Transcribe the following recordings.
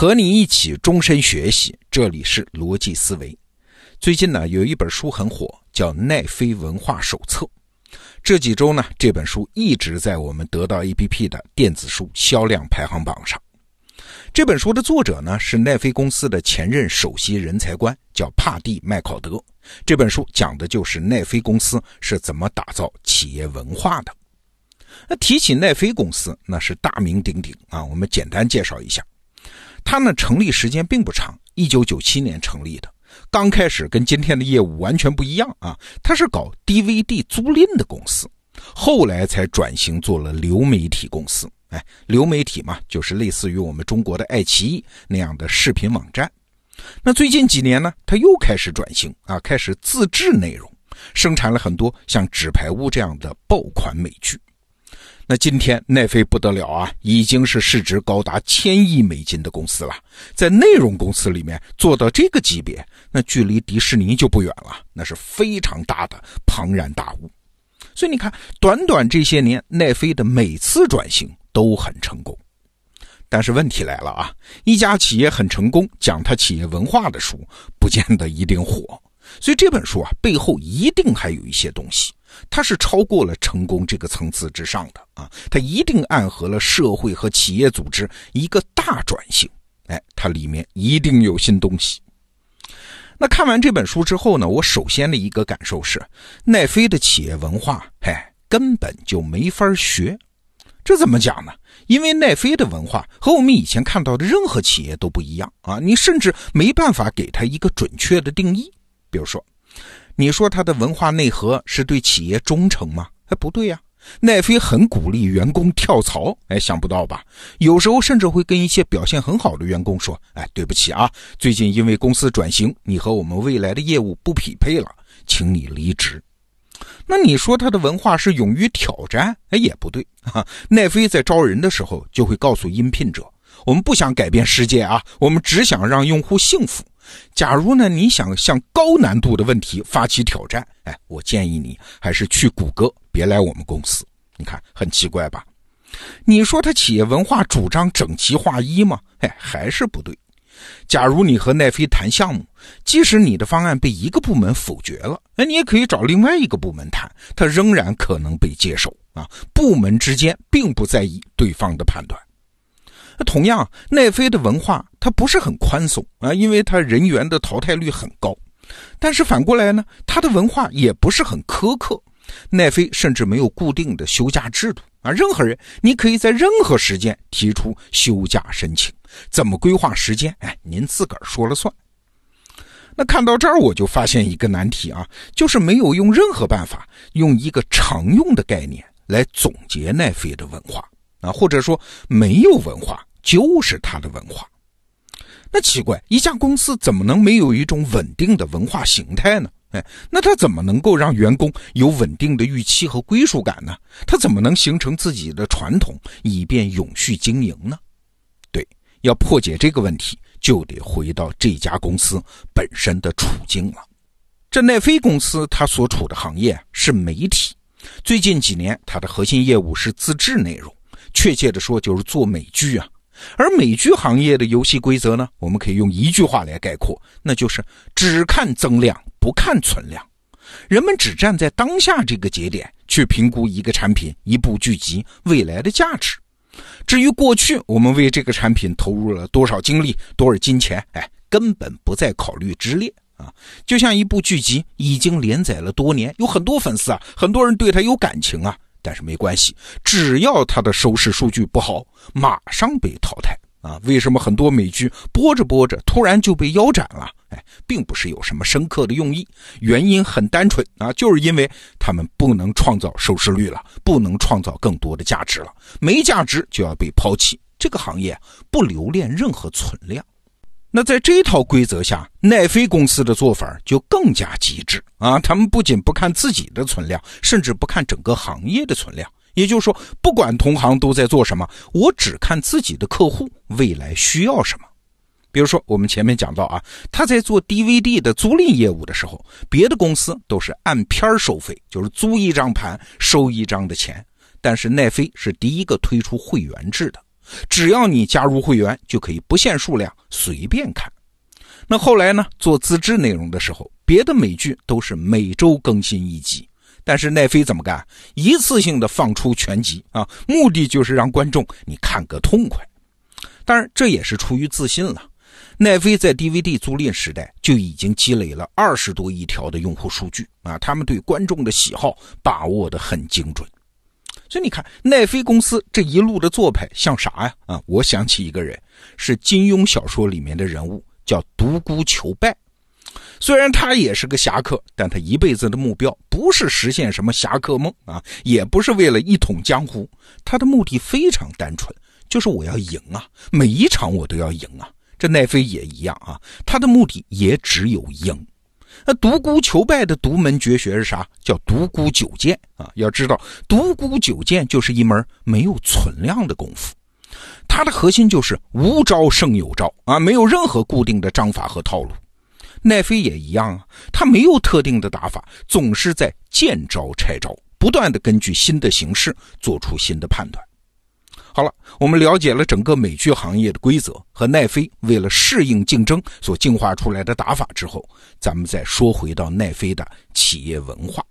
和你一起终身学习，这里是逻辑思维。最近呢，有一本书很火，叫《奈飞文化手册》。这几周呢，这本书一直在我们得到 APP 的电子书销量排行榜上。这本书的作者呢，是奈飞公司的前任首席人才官，叫帕蒂·麦考德。这本书讲的就是奈飞公司是怎么打造企业文化的。那提起奈飞公司，那是大名鼎鼎啊。我们简单介绍一下。它呢成立时间并不长，一九九七年成立的。刚开始跟今天的业务完全不一样啊，它是搞 DVD 租赁的公司，后来才转型做了流媒体公司。哎，流媒体嘛，就是类似于我们中国的爱奇艺那样的视频网站。那最近几年呢，它又开始转型啊，开始自制内容，生产了很多像《纸牌屋》这样的爆款美剧。那今天奈飞不得了啊，已经是市值高达千亿美金的公司了。在内容公司里面做到这个级别，那距离迪士尼就不远了，那是非常大的庞然大物。所以你看，短短这些年，奈飞的每次转型都很成功。但是问题来了啊，一家企业很成功，讲它企业文化的书，不见得一定火。所以这本书啊，背后一定还有一些东西。它是超过了成功这个层次之上的啊，它一定暗合了社会和企业组织一个大转型，哎，它里面一定有新东西。那看完这本书之后呢，我首先的一个感受是，奈飞的企业文化，嘿，根本就没法学。这怎么讲呢？因为奈飞的文化和我们以前看到的任何企业都不一样啊，你甚至没办法给它一个准确的定义。比如说。你说他的文化内核是对企业忠诚吗？哎，不对呀。奈飞很鼓励员工跳槽，哎，想不到吧？有时候甚至会跟一些表现很好的员工说：“哎，对不起啊，最近因为公司转型，你和我们未来的业务不匹配了，请你离职。”那你说他的文化是勇于挑战？哎，也不对啊。奈飞在招人的时候就会告诉应聘者：“我们不想改变世界啊，我们只想让用户幸福。”假如呢，你想向高难度的问题发起挑战，哎，我建议你还是去谷歌，别来我们公司。你看很奇怪吧？你说他企业文化主张整齐划一吗？哎，还是不对。假如你和奈飞谈项目，即使你的方案被一个部门否决了，哎，你也可以找另外一个部门谈，他仍然可能被接受啊。部门之间并不在意对方的判断。那同样，奈飞的文化它不是很宽松啊，因为它人员的淘汰率很高。但是反过来呢，它的文化也不是很苛刻。奈飞甚至没有固定的休假制度啊，任何人你可以在任何时间提出休假申请，怎么规划时间，哎，您自个儿说了算。那看到这儿，我就发现一个难题啊，就是没有用任何办法用一个常用的概念来总结奈飞的文化啊，或者说没有文化。就是他的文化，那奇怪，一家公司怎么能没有一种稳定的文化形态呢？哎，那他怎么能够让员工有稳定的预期和归属感呢？他怎么能形成自己的传统，以便永续经营呢？对，要破解这个问题，就得回到这家公司本身的处境了。这奈飞公司它所处的行业是媒体，最近几年它的核心业务是自制内容，确切的说就是做美剧啊。而美剧行业的游戏规则呢？我们可以用一句话来概括，那就是只看增量，不看存量。人们只站在当下这个节点去评估一个产品、一部剧集未来的价值。至于过去我们为这个产品投入了多少精力、多少金钱，哎，根本不再考虑之列啊。就像一部剧集已经连载了多年，有很多粉丝啊，很多人对他有感情啊。但是没关系，只要它的收视数据不好，马上被淘汰啊！为什么很多美剧播着播着突然就被腰斩了？哎，并不是有什么深刻的用意，原因很单纯啊，就是因为他们不能创造收视率了，不能创造更多的价值了，没价值就要被抛弃。这个行业不留恋任何存量。那在这套规则下，奈飞公司的做法就更加极致啊！他们不仅不看自己的存量，甚至不看整个行业的存量。也就是说，不管同行都在做什么，我只看自己的客户未来需要什么。比如说，我们前面讲到啊，他在做 DVD 的租赁业务的时候，别的公司都是按片收费，就是租一张盘收一张的钱。但是奈飞是第一个推出会员制的。只要你加入会员，就可以不限数量随便看。那后来呢？做自制内容的时候，别的美剧都是每周更新一集，但是奈飞怎么干？一次性的放出全集啊，目的就是让观众你看个痛快。当然，这也是出于自信了。奈飞在 DVD 租赁时代就已经积累了二十多亿条的用户数据啊，他们对观众的喜好把握的很精准。所以你看，奈飞公司这一路的做派像啥呀？啊，我想起一个人，是金庸小说里面的人物，叫独孤求败。虽然他也是个侠客，但他一辈子的目标不是实现什么侠客梦啊，也不是为了一统江湖，他的目的非常单纯，就是我要赢啊，每一场我都要赢啊。这奈飞也一样啊，他的目的也只有赢。那独孤求败的独门绝学是啥？叫独孤九剑啊！要知道，独孤九剑就是一门没有存量的功夫，它的核心就是无招胜有招啊，没有任何固定的章法和套路。奈飞也一样啊，他没有特定的打法，总是在见招拆招，不断的根据新的形势做出新的判断。好了，我们了解了整个美剧行业的规则和奈飞为了适应竞争所进化出来的打法之后，咱们再说回到奈飞的企业文化。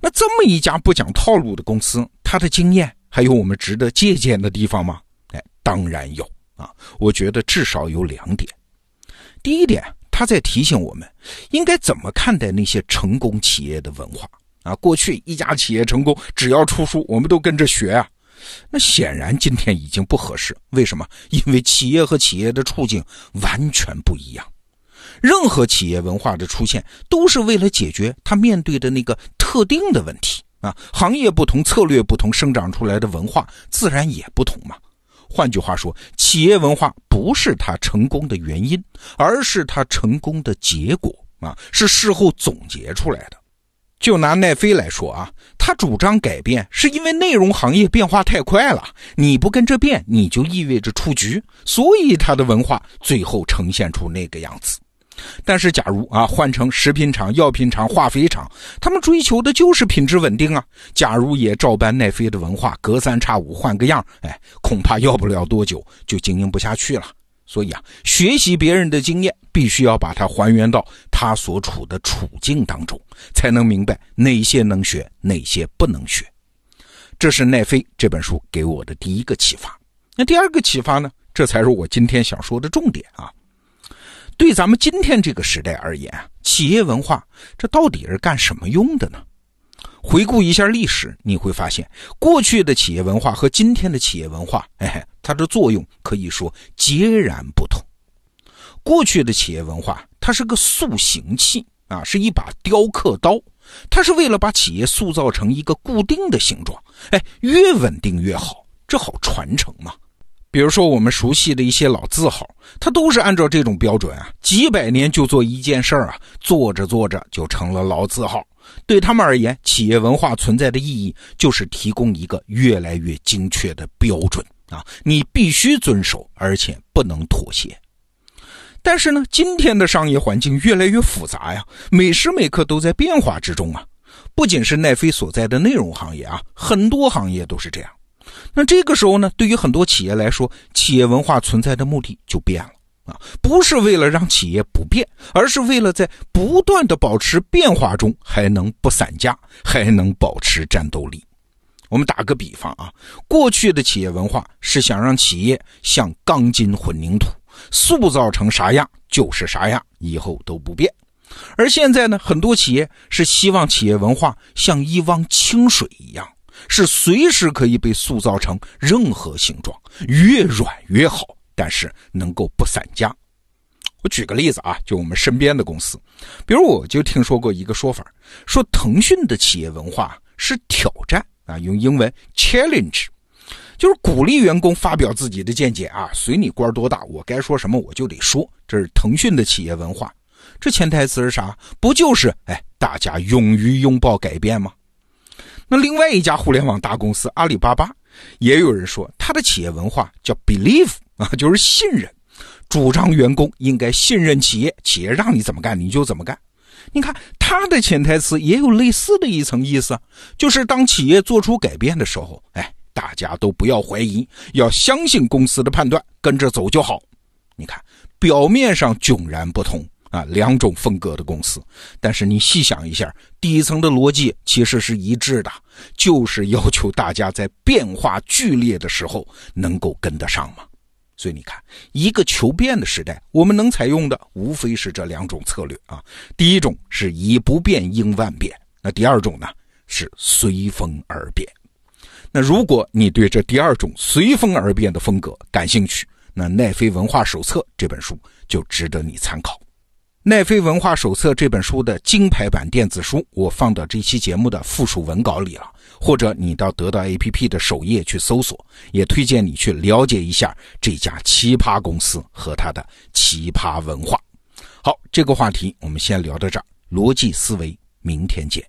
那这么一家不讲套路的公司，它的经验还有我们值得借鉴的地方吗？哎，当然有啊！我觉得至少有两点。第一点，他在提醒我们应该怎么看待那些成功企业的文化啊。过去一家企业成功，只要出书，我们都跟着学啊。那显然今天已经不合适，为什么？因为企业和企业的处境完全不一样。任何企业文化的出现，都是为了解决他面对的那个特定的问题啊。行业不同，策略不同，生长出来的文化自然也不同嘛。换句话说，企业文化不是他成功的原因，而是他成功的结果啊，是事后总结出来的。就拿奈飞来说啊，他主张改变，是因为内容行业变化太快了，你不跟着变，你就意味着出局，所以他的文化最后呈现出那个样子。但是，假如啊换成食品厂、药品厂、化肥厂，他们追求的就是品质稳定啊。假如也照搬奈飞的文化，隔三差五换个样，哎，恐怕要不了多久就经营不下去了。所以啊，学习别人的经验，必须要把它还原到他所处的处境当中，才能明白哪些能学，哪些不能学。这是奈飞这本书给我的第一个启发。那第二个启发呢？这才是我今天想说的重点啊。对咱们今天这个时代而言，企业文化这到底是干什么用的呢？回顾一下历史，你会发现，过去的企业文化和今天的企业文化，哎，它的作用可以说截然不同。过去的企业文化，它是个塑形器啊，是一把雕刻刀，它是为了把企业塑造成一个固定的形状，哎，越稳定越好，这好传承嘛。比如说我们熟悉的一些老字号，它都是按照这种标准啊，几百年就做一件事儿啊，做着做着就成了老字号。对他们而言，企业文化存在的意义就是提供一个越来越精确的标准啊，你必须遵守，而且不能妥协。但是呢，今天的商业环境越来越复杂呀，每时每刻都在变化之中啊。不仅是奈飞所在的内容行业啊，很多行业都是这样。那这个时候呢，对于很多企业来说，企业文化存在的目的就变了。啊，不是为了让企业不变，而是为了在不断的保持变化中还能不散架，还能保持战斗力。我们打个比方啊，过去的企业文化是想让企业像钢筋混凝土，塑造成啥样就是啥样，以后都不变。而现在呢，很多企业是希望企业文化像一汪清水一样，是随时可以被塑造成任何形状，越软越好。但是能够不散家。我举个例子啊，就我们身边的公司，比如我就听说过一个说法，说腾讯的企业文化是挑战啊，用英文 challenge，就是鼓励员工发表自己的见解啊，随你官多大，我该说什么我就得说，这是腾讯的企业文化。这潜台词是啥？不就是哎，大家勇于拥抱改变吗？那另外一家互联网大公司阿里巴巴，也有人说他的企业文化叫 believe。啊，就是信任，主张员工应该信任企业，企业让你怎么干你就怎么干。你看他的潜台词也有类似的一层意思，就是当企业做出改变的时候，哎，大家都不要怀疑，要相信公司的判断，跟着走就好。你看，表面上迥然不同啊，两种风格的公司，但是你细想一下，底层的逻辑其实是一致的，就是要求大家在变化剧烈的时候能够跟得上嘛。所以你看，一个求变的时代，我们能采用的无非是这两种策略啊。第一种是以不变应万变，那第二种呢是随风而变。那如果你对这第二种随风而变的风格感兴趣，那奈飞文化手册这本书就值得你参考。奈飞文化手册这本书的金牌版电子书，我放到这期节目的附属文稿里了，或者你到得到 APP 的首页去搜索，也推荐你去了解一下这家奇葩公司和它的奇葩文化。好，这个话题我们先聊到这儿，逻辑思维，明天见。